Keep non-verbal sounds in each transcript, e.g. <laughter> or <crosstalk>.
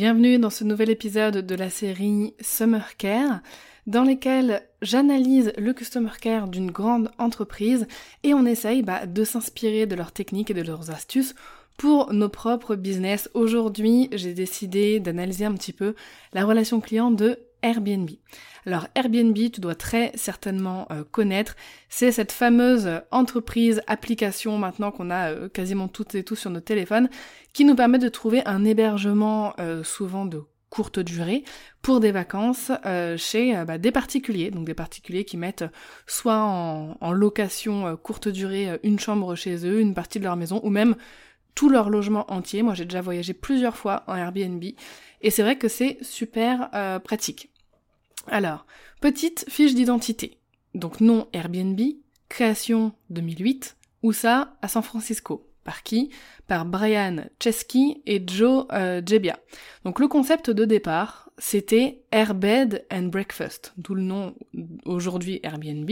Bienvenue dans ce nouvel épisode de la série Summer Care, dans lequel j'analyse le Customer Care d'une grande entreprise et on essaye bah, de s'inspirer de leurs techniques et de leurs astuces pour nos propres business. Aujourd'hui, j'ai décidé d'analyser un petit peu la relation client de Airbnb. Alors Airbnb, tu dois très certainement euh, connaître, c'est cette fameuse entreprise, application maintenant qu'on a euh, quasiment toutes et tous sur nos téléphones, qui nous permet de trouver un hébergement euh, souvent de courte durée pour des vacances chez bah, des particuliers, donc des particuliers qui mettent soit en location courte durée une chambre chez eux, une partie de leur maison, ou même tout leur logement entier. Moi j'ai déjà voyagé plusieurs fois en Airbnb et c'est vrai que c'est super pratique. Alors, petite fiche d'identité. Donc nom Airbnb, création 2008, où À San Francisco. Par qui? Par Brian Chesky et Joe euh. Donc le concept de départ, c'était Airbed and Breakfast, d'où le nom aujourd'hui Airbnb.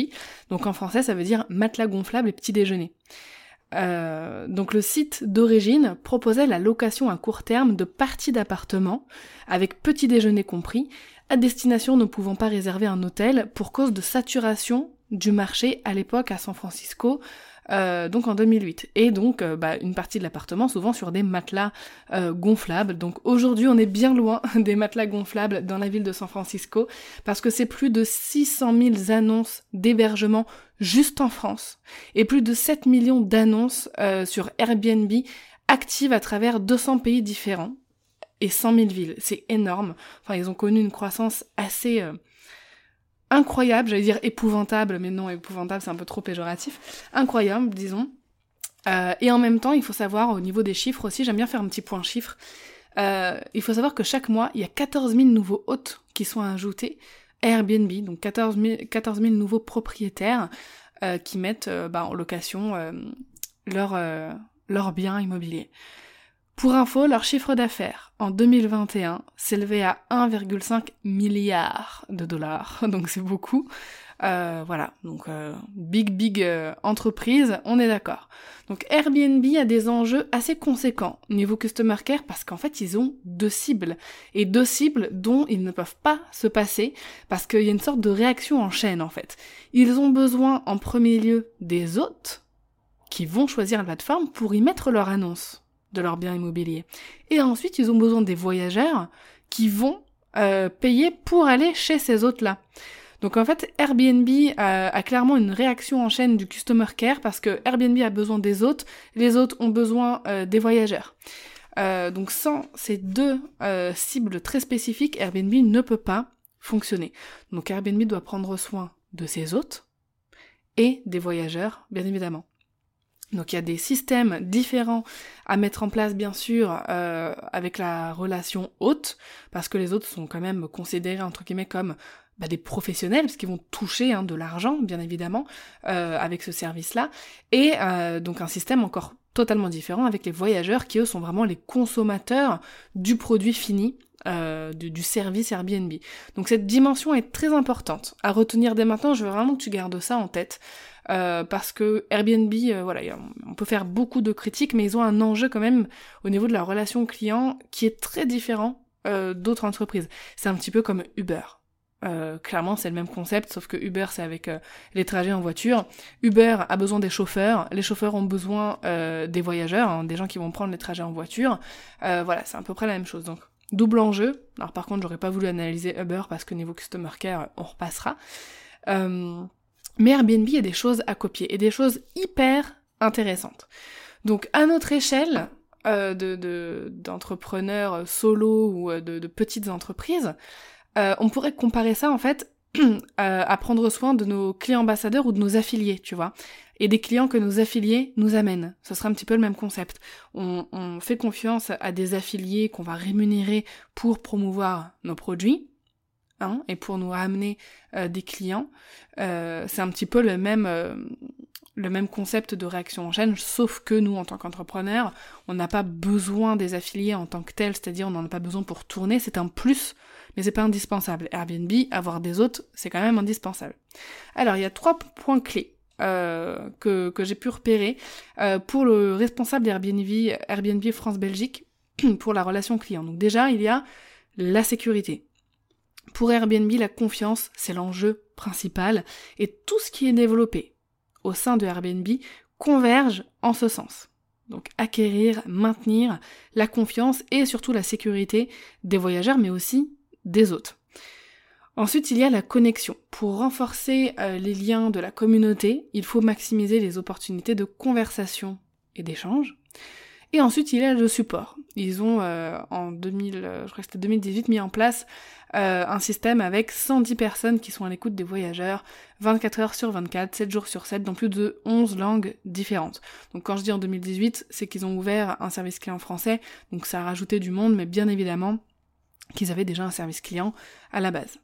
Donc en français, ça veut dire matelas gonflable et petit déjeuner. Euh, donc le site d'origine proposait la location à court terme de parties d'appartements, avec petit déjeuner compris, à destination ne pouvant pas réserver un hôtel pour cause de saturation du marché à l'époque à San Francisco, euh, donc en 2008. Et donc euh, bah, une partie de l'appartement souvent sur des matelas euh, gonflables. Donc aujourd'hui on est bien loin <laughs> des matelas gonflables dans la ville de San Francisco parce que c'est plus de 600 000 annonces d'hébergement juste en France et plus de 7 millions d'annonces sur Airbnb actives à travers 200 pays différents et 100 000 villes. C'est énorme. Enfin, ils ont connu une croissance assez incroyable, j'allais dire épouvantable, mais non, épouvantable, c'est un peu trop péjoratif. Incroyable, disons. Euh, et en même temps, il faut savoir, au niveau des chiffres aussi, j'aime bien faire un petit point chiffre. Euh, il faut savoir que chaque mois, il y a 14 000 nouveaux hôtes qui sont ajoutés Airbnb, donc 14 000, 14 000 nouveaux propriétaires qui mettent bah, en location leurs leur biens immobiliers. Pour info, leur chiffre d'affaires en 2021 s'élevait à 1,5 milliard de dollars, <laughs> donc c'est beaucoup. Euh, voilà, donc euh, big big euh, entreprise, on est d'accord. Donc Airbnb a des enjeux assez conséquents niveau customer care parce qu'en fait ils ont deux cibles et deux cibles dont ils ne peuvent pas se passer parce qu'il y a une sorte de réaction en chaîne en fait. Ils ont besoin en premier lieu des hôtes qui vont choisir la plateforme pour y mettre leur annonce de leurs biens immobiliers. Et ensuite, ils ont besoin des voyageurs qui vont euh, payer pour aller chez ces hôtes-là. Donc en fait, Airbnb a, clairement une réaction en chaîne du customer care parce que Airbnb a besoin des hôtes, les hôtes ont besoin euh, des voyageurs. Euh, donc sans ces deux cibles très spécifiques, Airbnb ne peut pas fonctionner. Donc Airbnb doit prendre soin de ses hôtes et des voyageurs, bien évidemment. Donc il y a des systèmes différents à mettre en place bien sûr euh, avec la relation haute, parce que les autres sont quand même considérés entre guillemets comme bah, des professionnels, parce qu'ils vont toucher hein, de l'argent bien évidemment euh, avec ce service-là, et euh, donc un système encore totalement différent avec les voyageurs qui eux sont vraiment les consommateurs du produit fini du, du, service Airbnb. Donc cette dimension est très importante à retenir dès maintenant, je veux vraiment que tu gardes ça en tête. Euh, parce que Airbnb, euh, voilà, on peut faire beaucoup de critiques, mais ils ont un enjeu quand même au niveau de la relation client qui est très différent euh, d'autres entreprises. C'est un petit peu comme Uber. clairement, c'est le même concept, sauf que Uber, c'est avec les trajets en voiture. Uber a besoin des chauffeurs, les chauffeurs ont besoin des voyageurs, hein, des gens qui vont prendre les trajets en voiture. voilà, c'est à peu près la même chose. Donc, double enjeu. Alors par contre, j'aurais pas voulu analyser Uber parce que niveau customer care, on repassera. Euh, mais Airbnb a des choses à copier et des choses hyper intéressantes. Donc à notre échelle euh, de d'entrepreneurs solo ou euh, de, petites entreprises, euh, on pourrait comparer ça en fait <clears throat> à prendre soin de nos clients ambassadeurs ou de nos affiliés, tu vois. et des clients que nos affiliés nous amènent. Ce sera un petit peu le même concept. On, fait confiance à des affiliés qu'on va rémunérer pour promouvoir nos produits. Hein, et pour nous ramener euh, des clients, euh, c'est un petit peu le même, euh, le même concept de réaction en chaîne, sauf que nous, en tant qu'entrepreneurs, on n'a pas besoin des affiliés en tant que tels, c'est-à-dire on n'en a pas besoin pour tourner, c'est un plus, mais c'est pas indispensable. Airbnb, avoir des hôtes, c'est quand même indispensable. Alors, il y a trois points clés euh, que, que j'ai pu repérer euh, pour le responsable d'Airbnb Airbnb France-Belgique <clears throat> pour la relation client. Donc déjà, il y a la sécurité. Pour Airbnb, la confiance, c'est l'enjeu principal et tout ce qui est développé au sein de Airbnb converge en ce sens. Donc acquérir, maintenir la confiance et surtout la sécurité des voyageurs mais aussi des hôtes. Ensuite, il y a la connexion. Pour renforcer euh, les liens de la communauté, il faut maximiser les opportunités de conversation et d'échange. Et ensuite, il y a le support. Ils ont, euh, en 2000, euh, je crois que c'était 2018, mis en place un système avec 110 personnes qui sont à l'écoute des voyageurs, 24 heures sur 24, 7 jours sur 7, dans plus de 11 langues différentes. Donc quand je dis en 2018, c'est qu'ils ont ouvert un service client français, donc ça a rajouté du monde, mais bien évidemment, qu'ils avaient déjà un service client à la base.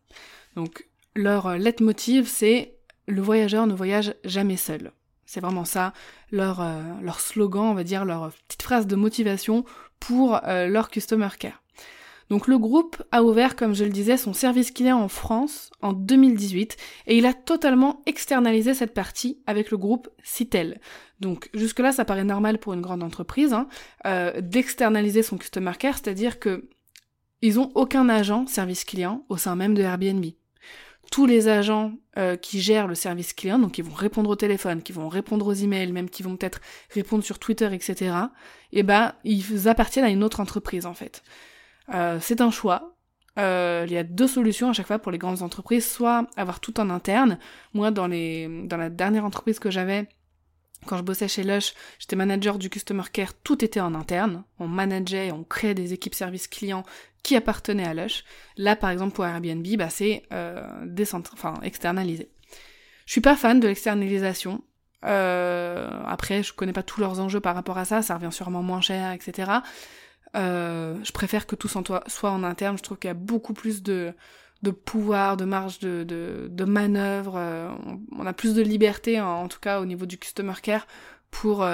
Donc leur euh, leitmotiv, c'est le voyageur ne voyage jamais seul. C'est vraiment ça, leur, euh, leur slogan, on va dire, leur petite phrase de motivation pour euh, leur customer care. Donc le groupe a ouvert, comme je le disais, son service client en France en 2018 et il a totalement externalisé cette partie avec le groupe Citel. Donc jusque-là, ça paraît normal pour une grande entreprise hein, d'externaliser son customer care, c'est-à-dire que ils ont aucun agent service client au sein même de Airbnb. Tous les agents euh, qui gèrent le service client, donc qui vont répondre au téléphone, qui vont répondre aux emails, même qui vont peut-être répondre sur Twitter, etc. Eh ben, ils appartiennent à une autre entreprise en fait. Euh, c'est un choix. Euh, il y a deux solutions à chaque fois pour les grandes entreprises, soit avoir tout en interne. Moi, dans les dans la dernière entreprise que j'avais, quand je bossais chez Lush, j'étais manager du customer care, tout était en interne. On manageait, on créait des équipes service clients qui appartenaient à Lush. Là, par exemple, pour Airbnb, bah, c'est euh, externalisé. Je suis pas fan de l'externalisation. Euh, après, je connais pas tous leurs enjeux par rapport à ça, ça revient sûrement moins cher, etc. Euh, je préfère que tout soit en interne, je trouve qu'il y a beaucoup plus de, pouvoir, de marge de, manœuvre. On, a plus de liberté, en, tout cas au niveau du customer care, pour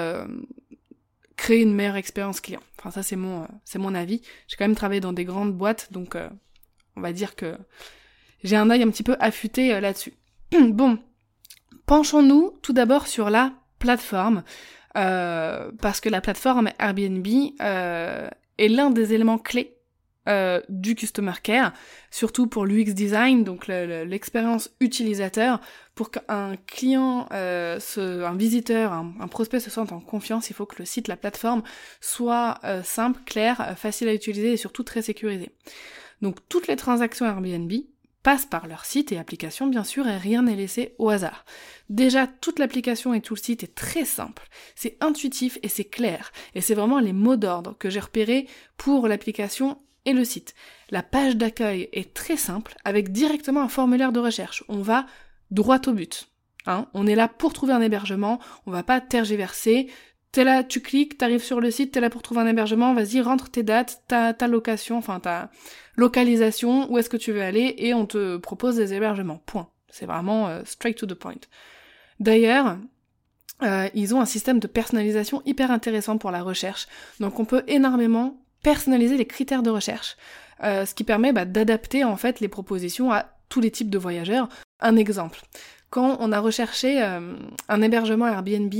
créer une meilleure expérience client. Enfin ça c'est mon, euh, c'est mon avis. J'ai quand même travaillé dans des grandes boîtes, donc on va dire que j'ai un œil un petit peu affûté là-dessus. <clears throat> bon, penchons-nous tout d'abord sur la plateforme, parce que la plateforme Airbnb est l'un des éléments clés euh, du customer care, surtout pour l'UX design, donc l'expérience utilisateur, pour qu'un client, euh, un visiteur, un, prospect se sente en confiance, il faut que le site, la plateforme soit euh, simple, clair, facile à utiliser et surtout très sécurisé. Donc toutes les transactions Airbnb passent par leur site et application bien sûr et rien n'est laissé au hasard. Déjà toute l'application et tout le site est très simple, c'est intuitif et c'est clair et c'est vraiment les mots d'ordre que j'ai repérés pour l'application et le site. La page d'accueil est très simple, avec directement un formulaire de recherche. On va droit au but. Hein. On est là pour trouver un hébergement, on va pas tergiverser. T'es là, tu cliques, t'arrives sur le site, t'es là pour trouver un hébergement, vas-y, rentre tes dates, ta, location, enfin ta localisation, où est-ce que tu veux aller, et on te propose des hébergements. Point. C'est vraiment euh, straight to the point. D'ailleurs, euh, ils ont un système de personnalisation hyper intéressant pour la recherche. Donc on peut énormément personnaliser les critères de recherche, euh, ce qui permet bah, d'adapter en fait les propositions à tous les types de voyageurs. Un exemple, quand on a recherché euh, un hébergement Airbnb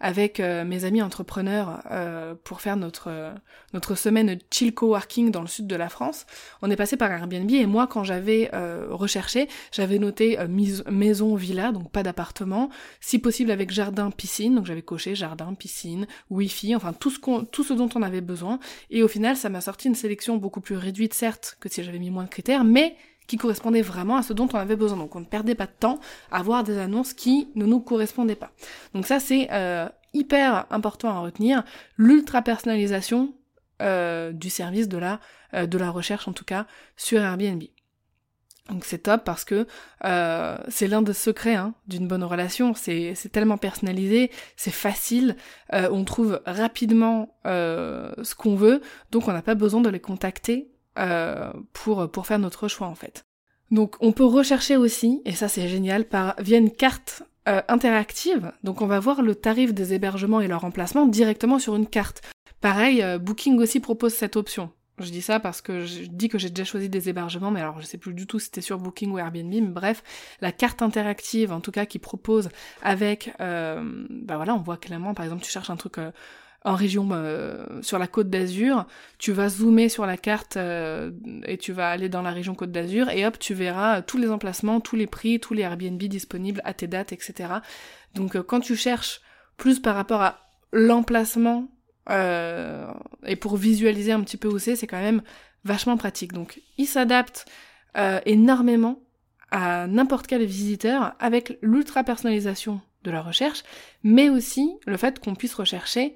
avec euh, mes amis entrepreneurs euh, pour faire notre notre semaine chill coworking dans le sud de la France, on est passé par Airbnb et moi quand j'avais recherché, j'avais noté maison villa donc pas d'appartement, si possible avec jardin piscine, donc j'avais coché jardin piscine, wifi, enfin tout ce tout ce dont on avait besoin. Et au final ça m'a sorti une sélection beaucoup plus réduite certes que si j'avais mis moins de critères mais qui correspondait vraiment à ce dont on avait besoin. Donc on ne perdait pas de temps à voir des annonces qui ne nous correspondaient pas. Donc ça c'est euh, hyper important à retenir. L'ultra personnalisation euh, du service de la, euh, de la recherche en tout cas sur Airbnb. Donc c'est top parce que euh, c'est l'un des secrets hein, d'une bonne relation. C'est tellement personnalisé, c'est facile, euh, on trouve rapidement euh, ce qu'on veut, donc on n'a pas besoin de les contacter pour, pour faire notre choix en fait. Donc on peut rechercher aussi, et ça c'est génial, par via une carte interactive. Donc on va voir le tarif des hébergements et leur emplacement directement sur une carte. Pareil, Booking aussi propose cette option. Je dis ça parce que je dis que j'ai déjà choisi des hébergements, mais alors je sais plus du tout si c'était sur Booking ou Airbnb, mais bref, la carte interactive, en tout cas, qui propose avec, euh, bah voilà, on voit clairement, par exemple, tu cherches un truc euh, en région euh, sur la côte d'Azur, tu vas zoomer sur la carte euh, et tu vas aller dans la région côte d'Azur et hop, tu verras tous les emplacements, tous les prix, tous les Airbnb disponibles à tes dates, etc. Donc quand tu cherches plus par rapport à l'emplacement euh, et pour visualiser un petit peu où c'est, c'est quand même vachement pratique. Donc il s'adapte euh, énormément à n'importe quel visiteur avec l'ultra personnalisation de la recherche, mais aussi le fait qu'on puisse rechercher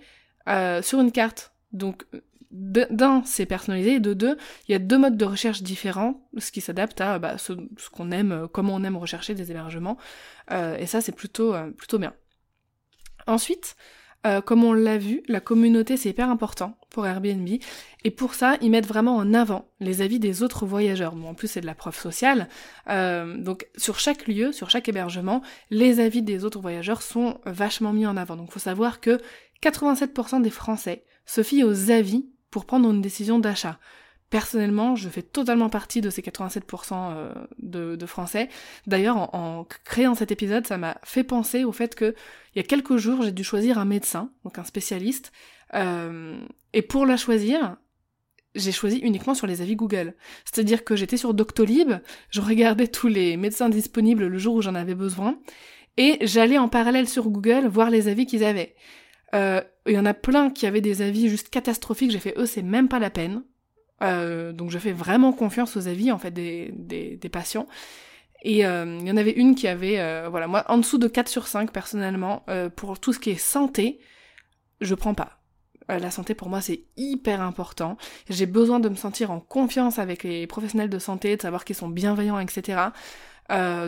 euh, sur une carte. Donc d'un, c'est personnalisé, et de deux, il y a deux modes de recherche différents, ce qui s'adapte à bah, ce, qu'on aime, comment on aime rechercher des hébergements, et ça c'est plutôt, bien. Ensuite, euh, comme on l'a vu, la communauté c'est hyper important pour Airbnb et pour ça ils mettent vraiment en avant les avis des autres voyageurs. Bon en plus c'est de la preuve sociale, euh, donc sur chaque lieu, sur chaque hébergement, les avis des autres voyageurs sont vachement mis en avant. Donc faut savoir que 87% des Français se fient aux avis pour prendre une décision d'achat. Personnellement, je fais totalement partie de ces 87% euh, de, Français. D'ailleurs, en, créant cet épisode, ça m'a fait penser au fait que il y a quelques jours, j'ai dû choisir un médecin, donc un spécialiste, euh, et pour la choisir, j'ai choisi uniquement sur les avis Google. C'est-à-dire que j'étais sur Doctolib, je regardais tous les médecins disponibles le jour où j'en avais besoin, et j'allais en parallèle sur Google voir les avis qu'ils avaient. Euh, il y en a plein qui avaient des avis juste catastrophiques, j'ai fait eux c'est même pas la peine, euh, donc je fais vraiment confiance aux avis en fait des, des, des patients. Et euh, il y en avait une qui avait, euh, voilà, moi en dessous de 4 sur 5 personnellement, pour tout ce qui est santé, je prends pas. la santé pour moi c'est hyper important. J'ai besoin de me sentir en confiance avec les professionnels de santé, de savoir qu'ils sont bienveillants, etc.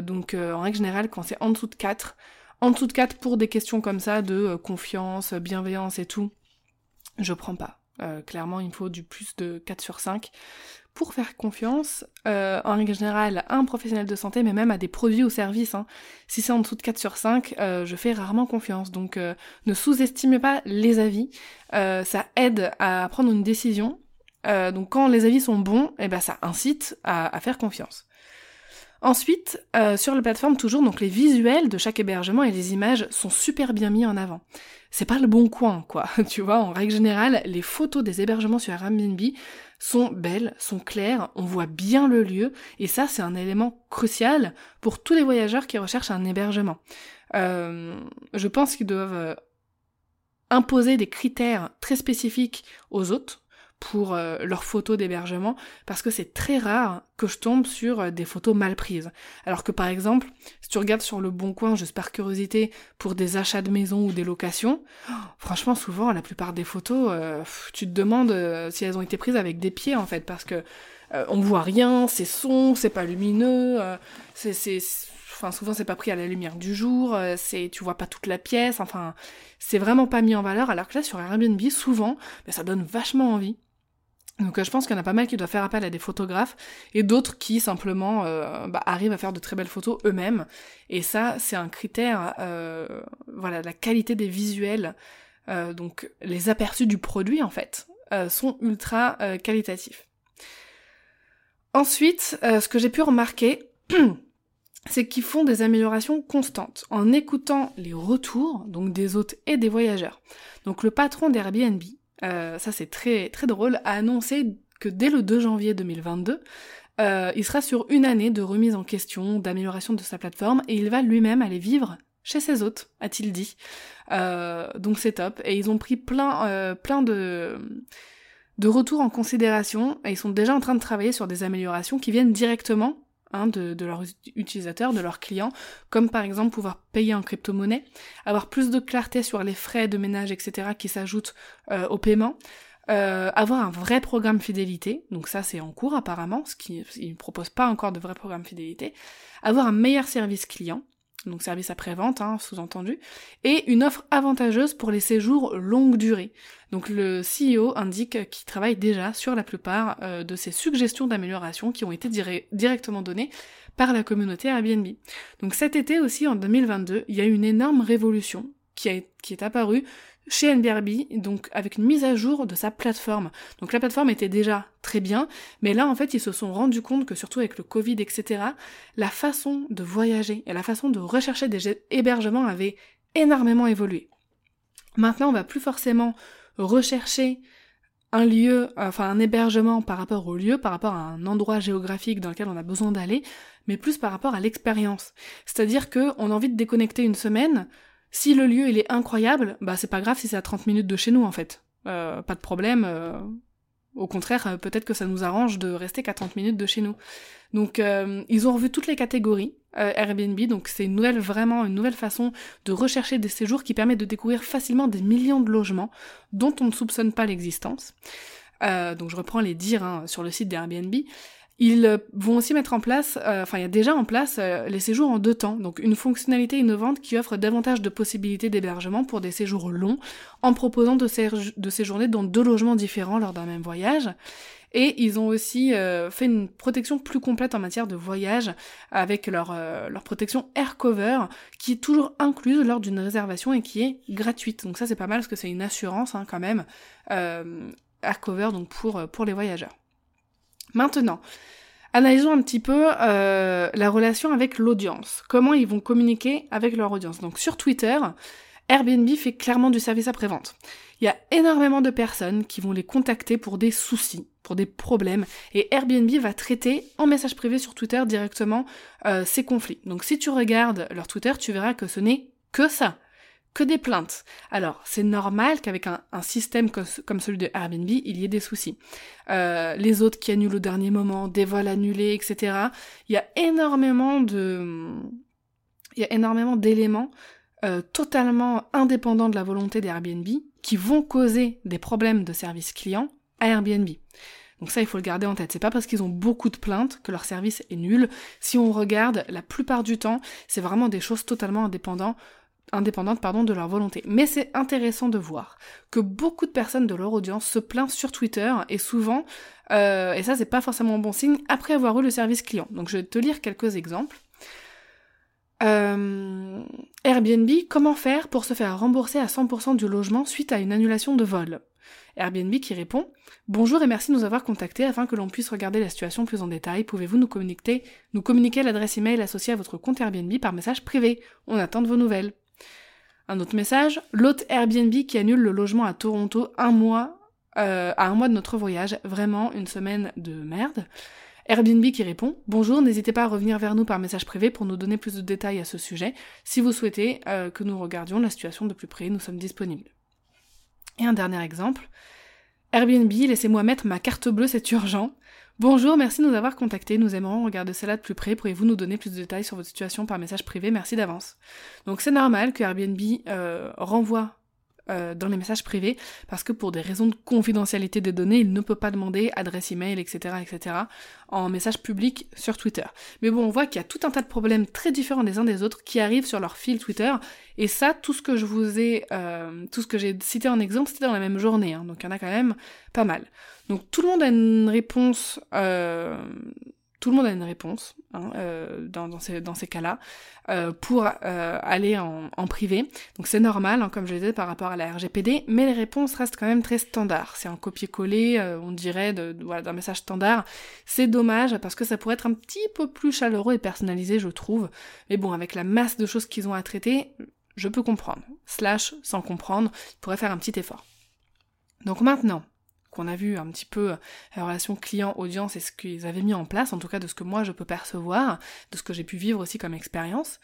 donc en règle générale quand c'est en dessous de 4, en dessous de 4 pour des questions comme ça de confiance, bienveillance et tout, je prends pas. Euh, clairement, il me faut du plus de 4 sur 5 pour faire confiance, euh, en règle générale, à un professionnel de santé, mais même à des produits ou services. Hein. Si c'est en dessous de 4 sur 5, euh, je fais rarement confiance. Donc ne sous-estimez pas les avis. ça aide à prendre une décision. donc quand les avis sont bons, eh ben, ça incite à faire confiance. Ensuite, sur la plateforme toujours, donc les visuels de chaque hébergement et les images sont super bien mis en avant c'est pas le bon coin, quoi. <laughs> Tu vois, en règle générale, les photos des hébergements sur Airbnb sont belles, sont claires, on voit bien le lieu, et ça, c'est un élément crucial pour tous les voyageurs qui recherchent un hébergement. Euh, je pense qu'ils doivent euh, imposer des critères très spécifiques aux hôtes pour euh, leurs photos d'hébergement parce que c'est très rare que je tombe sur euh, des photos mal prises. Alors que par exemple, si tu regardes sur le bon coin, juste par curiosité, pour des achats de maison ou des locations, <gasps> franchement souvent la plupart des photos, euh, tu te demandes si elles ont été prises avec des pieds en fait parce que on voit rien, c'est son, c'est pas lumineux, c'est enfin souvent c'est pas pris à la lumière du jour, c'est tu vois pas toute la pièce, enfin c'est vraiment pas mis en valeur alors que là sur Airbnb souvent ben, ça donne vachement envie. Donc euh, je pense qu'il y en a pas mal qui doivent faire appel à des photographes et d'autres qui simplement euh, bah, arrivent à faire de très belles photos eux-mêmes. Et ça, c'est un critère, euh, voilà, la qualité des visuels, donc les aperçus du produit en fait, sont ultra qualitatifs. Ensuite, ce que j'ai pu remarquer, <clears throat> c'est qu'ils font des améliorations constantes en écoutant les retours, donc des hôtes et des voyageurs. Donc le patron d'Airbnb, euh, ça c'est très très drôle, a annoncé que dès le 2 janvier 2022, euh, il sera sur une année de remise en question, d'amélioration de sa plateforme, et il va lui-même aller vivre chez ses hôtes, a-t-il dit. Euh, donc c'est top. Et ils ont pris plein, plein de, de retours en considération, et ils sont déjà en train de travailler sur des améliorations qui viennent directement Hein, de, de, leurs utilisateurs, de leurs clients, comme par exemple pouvoir payer en crypto-monnaie, avoir plus de clarté sur les frais de ménage, etc., qui s'ajoutent euh, au paiement, euh, avoir un vrai programme fidélité, donc ça c'est en cours apparemment, ce qui ne propose pas encore de vrai programme fidélité, avoir un meilleur service client, donc service après-vente, hein, sous-entendu, et une offre avantageuse pour les séjours longue durée. Donc le CEO indique qu'il travaille déjà sur la plupart euh, de ces suggestions d'amélioration qui ont été directement données par la communauté Airbnb. Donc cet été aussi, en 2022, il y a eu une énorme révolution qui, qui est apparue chez Airbnb, donc avec une mise à jour de sa plateforme. Donc la plateforme était déjà très bien, mais là en fait ils se sont rendus compte que surtout avec le Covid, etc., la façon de voyager et la façon de rechercher des hébergements avait énormément évolué. Maintenant on va plus forcément rechercher un lieu, enfin un hébergement par rapport au lieu, par rapport à un endroit géographique dans lequel on a besoin d'aller, mais plus par rapport à l'expérience. C'est-à-dire que on a envie de déconnecter une semaine, si le lieu il est incroyable, bah c'est pas grave si c'est à 30 minutes de chez nous en fait. Euh, pas de problème. Euh, au contraire, euh, peut-être que ça nous arrange de rester qu'à 30 minutes de chez nous. Donc ils ont revu toutes les catégories Airbnb, donc c'est une nouvelle vraiment une nouvelle façon de rechercher des séjours qui permettent de découvrir facilement des millions de logements dont on ne soupçonne pas l'existence. donc je reprends les dires hein, sur le site d'Airbnb. Ils euh, vont aussi mettre en place, euh, enfin il y a déjà en place euh, les séjours en deux temps, donc une fonctionnalité innovante qui offre davantage de possibilités d'hébergement pour des séjours longs, en proposant de, séjourner dans deux logements différents lors d'un même voyage. Et ils ont aussi fait une protection plus complète en matière de voyage avec leur, protection Air Cover qui est toujours incluse lors d'une réservation et qui est gratuite. Donc ça c'est pas mal parce que c'est une assurance hein, quand même. Air Cover donc pour, pour les voyageurs. Maintenant, analysons un petit peu euh, la relation avec l'audience. Comment ils vont communiquer avec leur audience. Donc sur Twitter, Airbnb fait clairement du service après-vente. Il y a énormément de personnes qui vont les contacter pour des soucis, pour des problèmes, et Airbnb va traiter en message privé sur Twitter directement euh, ces conflits. Donc si tu regardes leur Twitter, tu verras que ce n'est que ça que des plaintes. Alors, c'est normal qu'avec un, système comme, celui de Airbnb, il y ait des soucis. Euh, les autres qui annulent au dernier moment, des vols annulés, etc. Il y a énormément de... Il d'éléments euh, totalement indépendants de la volonté d'Airbnb qui vont causer des problèmes de service client à Airbnb. Donc ça, il faut le garder en tête. C'est pas parce qu'ils ont beaucoup de plaintes que leur service est nul. Si on regarde, la plupart du temps, c'est vraiment des choses totalement indépendantes indépendantes pardon, de leur volonté. Mais c'est intéressant de voir que beaucoup de personnes de leur audience se plaignent sur Twitter et souvent, euh, et ça c'est pas forcément un bon signe, après avoir eu le service client. Donc je vais te lire quelques exemples. Euh, Airbnb, comment faire pour se faire rembourser à 100% du logement suite à une annulation de vol? Airbnb qui répond Bonjour et merci de nous avoir contactés afin que l'on puisse regarder la situation plus en détail. Pouvez-vous nous communiquer, nous communiquer l'adresse email associée à votre compte Airbnb par message privé? On attend de vos nouvelles. Un autre message, l'hôte Airbnb qui annule le logement à Toronto un mois, euh, à un mois de notre voyage, vraiment une semaine de merde. Airbnb qui répond Bonjour, n'hésitez pas à revenir vers nous par message privé pour nous donner plus de détails à ce sujet. Si vous souhaitez euh, que nous regardions la situation de plus près, nous sommes disponibles. Et un dernier exemple. Airbnb, laissez-moi mettre ma carte bleue, c'est urgent. Bonjour, merci de nous avoir contactés. Nous aimerons regarder cela de plus près. Pourriez-vous nous donner plus de détails sur votre situation par message privé? Merci d'avance. Donc c'est normal que Airbnb euh, renvoie euh, dans les messages privés parce que pour des raisons de confidentialité des données, il ne peut pas demander adresse email, etc., etc. en message public sur Twitter. Mais bon, on voit qu'il y a tout un tas de problèmes très différents des uns des autres qui arrivent sur leur fil Twitter. Et ça, tout ce que je vous ai, euh, tout ce que j'ai cité en exemple, c'était dans la même journée. Hein. donc il y en a quand même pas mal. Donc tout le monde a une réponse euh, tout le monde a une réponse hein, euh, dans, ces, cas-là euh, pour euh, aller en, privé. Donc c'est normal, hein, comme je disais, par rapport à la RGPD, mais les réponses restent quand même très standards. C'est un copier-coller, on dirait, de, d'un message standard. C'est dommage parce que ça pourrait être un petit peu plus chaleureux et personnalisé, je trouve. Mais bon, avec la masse de choses qu'ils ont à traiter, je peux comprendre. Slash, sans comprendre, ils pourraient faire un petit effort. Donc maintenant, qu'on a vu un petit peu euh, la relation client-audience et ce qu'ils avaient mis en place, en tout cas de ce que moi je peux percevoir, de ce que j'ai pu vivre aussi comme expérience.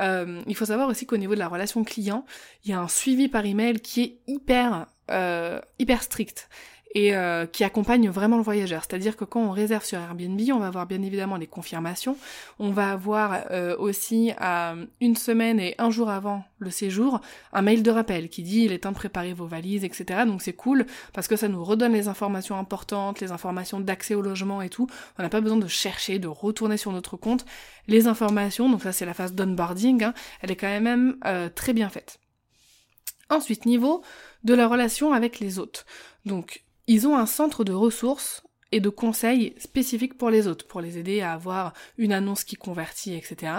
Euh, il faut savoir aussi qu'au niveau de la relation client, il y a un suivi par email qui est hyper euh, hyper strict. Et euh, qui accompagne vraiment le voyageur. C'est-à-dire que quand on réserve sur Airbnb, on va avoir bien évidemment les confirmations, on va avoir euh, aussi à une semaine et un jour avant le séjour un mail de rappel qui dit il est temps de préparer vos valises, etc. Donc c'est cool parce que ça nous redonne les informations importantes, les informations d'accès au logement et tout. On n'a pas besoin de chercher, de retourner sur notre compte. Les informations, donc ça c'est la phase d'onboarding, hein, elle est quand même euh, très bien faite. Ensuite, niveau de la relation avec les autres. Donc, ils ont un centre de ressources et de conseils spécifiques pour les autres, pour les aider à avoir une annonce qui convertit, etc.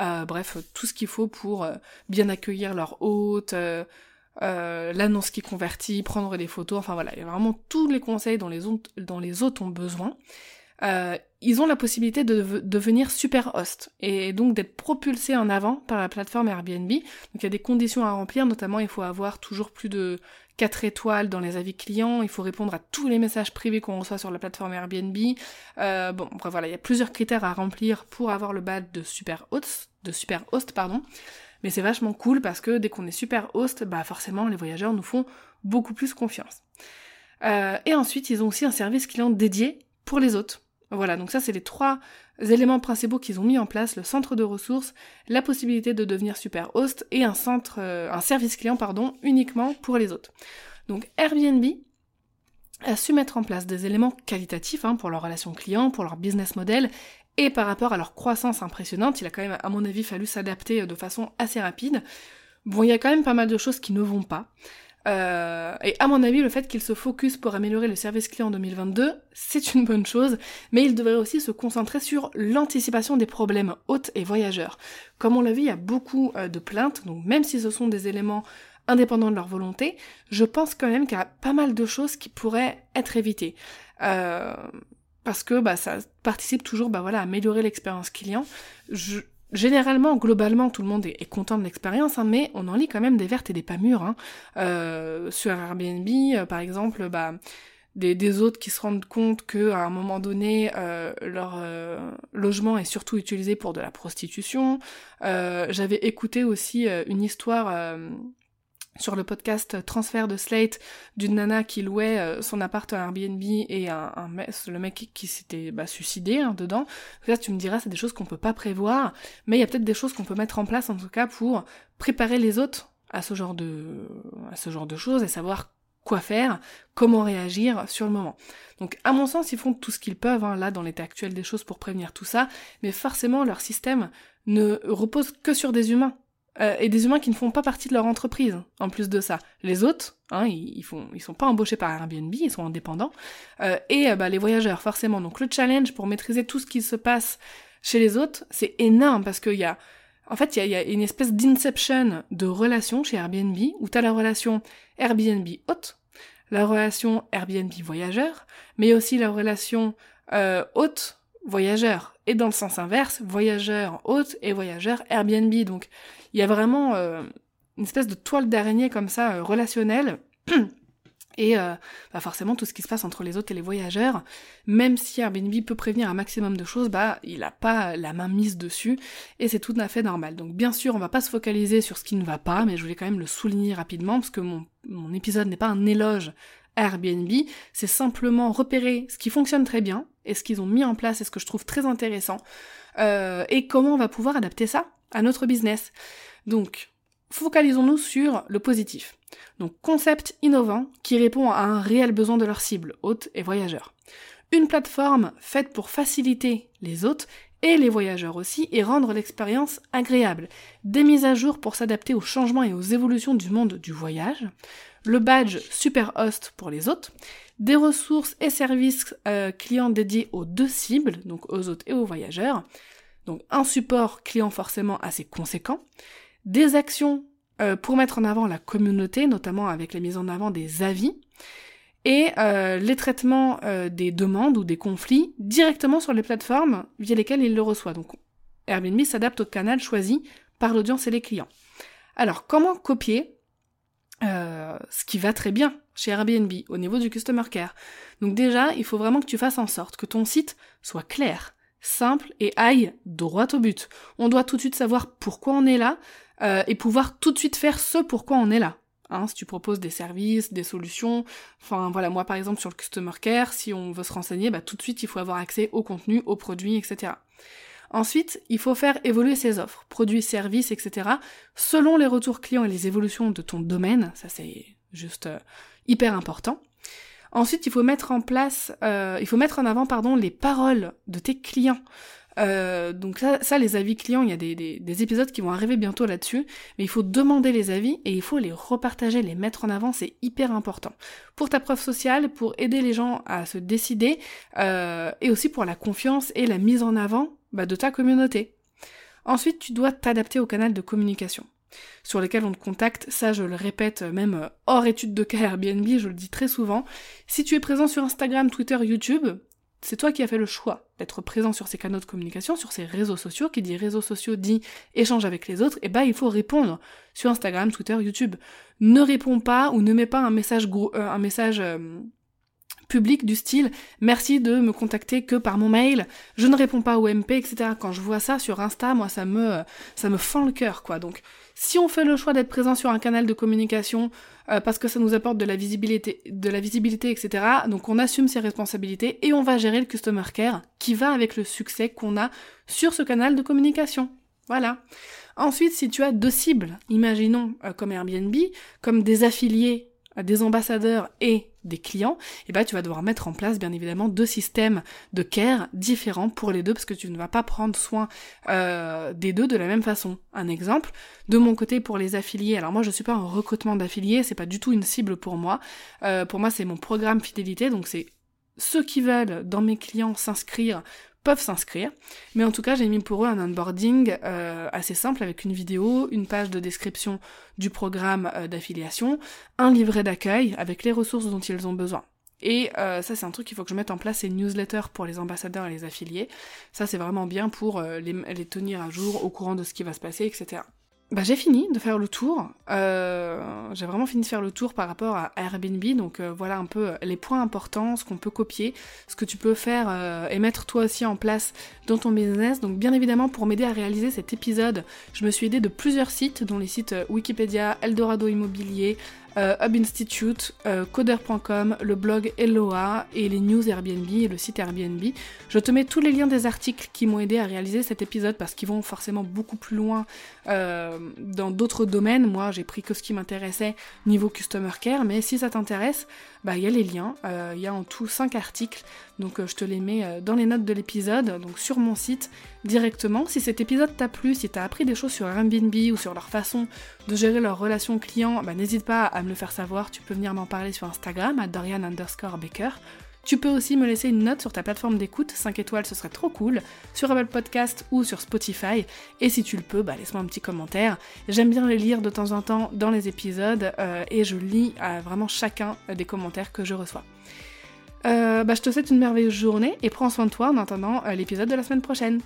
Euh, bref, tout ce qu'il faut pour euh, bien accueillir leur hôte, euh, l'annonce qui convertit, prendre des photos, enfin voilà, il y a vraiment tous les conseils dont les autres, ont besoin. Ils ont la possibilité de devenir super host et donc d'être propulsés en avant par la plateforme Airbnb. Donc il y a des conditions à remplir, notamment il faut avoir toujours plus de 4 étoiles dans les avis clients, il faut répondre à tous les messages privés qu'on reçoit sur la plateforme Airbnb. Euh, bon, bref, voilà, il y a plusieurs critères à remplir pour avoir le badge de super host, de super host, pardon. Mais c'est vachement cool parce que dès qu'on est super host, bah forcément les voyageurs nous font beaucoup plus confiance. Euh, et ensuite, ils ont aussi un service client dédié pour les hôtes. Voilà, donc ça c'est les trois éléments principaux qu'ils ont mis en place, le centre de ressources, la possibilité de devenir super host et un centre, euh, un service client, pardon, uniquement pour les autres. Donc Airbnb a su mettre en place des éléments qualitatifs hein, pour leur relation client, pour leur business model, et par rapport à leur croissance impressionnante, il a quand même, à mon avis, fallu s'adapter de façon assez rapide. Bon, il y a quand même pas mal de choses qui ne vont pas. Euh, et à mon avis, le fait qu'il se focus pour améliorer le service client en 2022, c'est une bonne chose, mais il devrait aussi se concentrer sur l'anticipation des problèmes hôtes et voyageurs. Comme on l'a vu, il y a beaucoup euh, de plaintes, donc même si ce sont des éléments indépendants de leur volonté, je pense quand même qu'il y a pas mal de choses qui pourraient être évitées. Euh, parce que bah, ça participe toujours bah, voilà, à améliorer l'expérience client. Généralement, globalement, tout le monde est, content de l'expérience, hein, mais on en lit quand même des vertes et des pas mûres. Hein. Euh, sur Airbnb, euh, par exemple, bah, des, autres qui se rendent compte que à un moment donné, euh, leur logement est surtout utilisé pour de la prostitution. J'avais écouté aussi une histoire sur le podcast Transfert de Slate d'une nana qui louait euh, son appart à Airbnb et un, un le mec qui s'était bah, suicidé hein, dedans. Là, tu me diras, c'est des choses qu'on peut pas prévoir, mais il y a peut-être des choses qu'on peut mettre en place en tout cas pour préparer les autres à ce genre de à ce genre de choses et savoir quoi faire, comment réagir sur le moment. Donc à mon sens, ils font tout ce qu'ils peuvent hein, là dans l'état actuel des choses pour prévenir tout ça, mais forcément leur système ne repose que sur des humains. Euh, et des humains qui ne font pas partie de leur entreprise, en plus de ça. Les autres, hein, ils, font, ils sont pas embauchés par Airbnb, ils sont indépendants. Euh, et euh, bah, les voyageurs, forcément. Donc le challenge pour maîtriser tout ce qui se passe chez les autres, c'est énorme parce qu'il y a... En fait, il y, a, une espèce d'inception de relations chez Airbnb, où tu as la relation Airbnb hôte, la relation Airbnb voyageur, mais aussi la relation hôte voyageur. Et dans le sens inverse, voyageur hôte et voyageur Airbnb. Donc il y a vraiment euh, une espèce de toile d'araignée comme ça, euh, relationnelle. <clears throat> Et euh, bah forcément, tout ce qui se passe entre les hôtes et les voyageurs, même si Airbnb peut prévenir un maximum de choses, bah il n'a pas la main mise dessus, et c'est tout à fait normal. Donc bien sûr, on va pas se focaliser sur ce qui ne va pas, mais je voulais quand même le souligner rapidement, parce que mon, mon épisode n'est pas un éloge Airbnb, c'est simplement repérer ce qui fonctionne très bien, et ce qu'ils ont mis en place, et ce que je trouve très intéressant, euh, et comment on va pouvoir adapter ça à notre business. Donc, focalisons-nous sur le positif. Donc, concept innovant qui répond à un réel besoin de leur cible, hôtes et voyageurs. Une plateforme faite pour faciliter les hôtes et les voyageurs aussi et rendre l'expérience agréable. Des mises à jour pour s'adapter aux changements et aux évolutions du monde du voyage. Le badge Super Host pour les hôtes. Des ressources et services euh, clients dédiés aux deux cibles, donc aux hôtes et aux voyageurs. Donc un support client forcément assez conséquent, des actions euh, pour mettre en avant la communauté, notamment avec les mises en avant des avis, et euh, les traitements euh, des demandes ou des conflits directement sur les plateformes via lesquelles il le reçoit. Donc Airbnb s'adapte au canal choisi par l'audience et les clients. Alors comment copier ce qui va très bien chez Airbnb au niveau du customer care? Donc déjà, il faut vraiment que tu fasses en sorte que ton site soit clair, simple et aille droit au but. On doit tout de suite savoir pourquoi on est là euh, et pouvoir tout de suite faire ce pourquoi on est là. Hein, si tu proposes des services, des solutions, enfin voilà, moi par exemple sur le Customer Care, si on veut se renseigner, bah, tout de suite il faut avoir accès au contenu, aux produits, etc. Ensuite, il faut faire évoluer ses offres, produits, services, etc. selon les retours clients et les évolutions de ton domaine, ça c'est juste euh, hyper important. Ensuite, il faut mettre en place, euh, il faut mettre en avant, pardon, les paroles de tes clients. Euh, donc ça, les avis clients, il y a des, des, épisodes qui vont arriver bientôt là-dessus, mais il faut demander les avis et il faut les repartager, les mettre en avant, c'est hyper important. Pour ta preuve sociale, pour aider les gens à se décider, euh, et aussi pour la confiance et la mise en avant bah, de ta communauté. Ensuite, tu dois t'adapter au canal de communication sur lesquels on te contacte, ça je le répète même hors étude de cas Airbnb, je le dis très souvent. Si tu es présent sur Instagram, Twitter, YouTube, c'est toi qui as fait le choix d'être présent sur ces canaux de communication, sur ces réseaux sociaux, qui dit réseaux sociaux dit échange avec les autres, et bah il faut répondre sur Instagram, Twitter, YouTube. Ne réponds pas ou ne mets pas un message euh, un message euh, public du style merci de me contacter que par mon mail, je ne réponds pas au MP, etc. Quand je vois ça sur Insta, moi ça me ça me fend le cœur quoi. Donc si on fait le choix d'être présent sur un canal de communication euh, parce que ça nous apporte de la visibilité, de la visibilité, etc. Donc on assume ses responsabilités et on va gérer le customer care qui va avec le succès qu'on a sur ce canal de communication. Voilà. Ensuite, si tu as deux cibles, imaginons euh, comme Airbnb, comme des affiliés des ambassadeurs et des clients, et eh ben tu vas devoir mettre en place bien évidemment deux systèmes de care différents pour les deux parce que tu ne vas pas prendre soin euh, des deux de la même façon. Un exemple, de mon côté pour les affiliés, alors moi je suis pas en recrutement d'affiliés, c'est pas du tout une cible pour moi. Euh, pour moi c'est mon programme fidélité, donc c'est ceux qui veulent dans mes clients s'inscrire peuvent s'inscrire. Mais en tout cas, j'ai mis pour eux un onboarding euh, assez simple avec une vidéo, une page de description du programme euh, d'affiliation, un livret d'accueil avec les ressources dont ils ont besoin. Et euh, ça, c'est un truc qu'il faut que je mette en place, c'est une newsletter pour les ambassadeurs et les affiliés. Ça, c'est vraiment bien pour les, les tenir à jour, au courant de ce qui va se passer, etc. Bah, j'ai fini de faire le tour. Euh, j'ai vraiment fini de faire le tour par rapport à Airbnb. Donc euh, voilà un peu les points importants, ce qu'on peut copier, ce que tu peux faire euh, et mettre toi aussi en place dans ton business. Donc bien évidemment pour m'aider à réaliser cet épisode, je me suis aidée de plusieurs sites, dont les sites Wikipédia, Eldorado Immobilier, euh, Hub Institute, euh, coder.com, le blog Eloa et les news Airbnb et le site Airbnb. Je te mets tous les liens des articles qui m'ont aidé à réaliser cet épisode parce qu'ils vont forcément beaucoup plus loin euh, dans d'autres domaines. Moi, j'ai pris que ce qui m'intéressait niveau customer care, mais si ça t'intéresse, bah il y a les liens. Il y a en tout 5 articles, donc je te les mets dans les notes de l'épisode, donc sur mon site directement. Si cet épisode t'a plu, si t'as appris des choses sur Airbnb ou sur leur façon de gérer leur relation client, bah n'hésite pas à me le faire savoir, tu peux venir m'en parler sur Instagram à Dorian underscore Baker. Tu peux aussi me laisser une note sur ta plateforme d'écoute, 5 étoiles ce serait trop cool, sur Apple Podcast ou sur Spotify. Et si tu le peux, bah laisse-moi un petit commentaire. J'aime bien les lire de temps en temps dans les épisodes euh, et je lis euh, vraiment chacun des commentaires que je reçois. Euh, bah, je te souhaite une merveilleuse journée et prends soin de toi en attendant l'épisode de la semaine prochaine.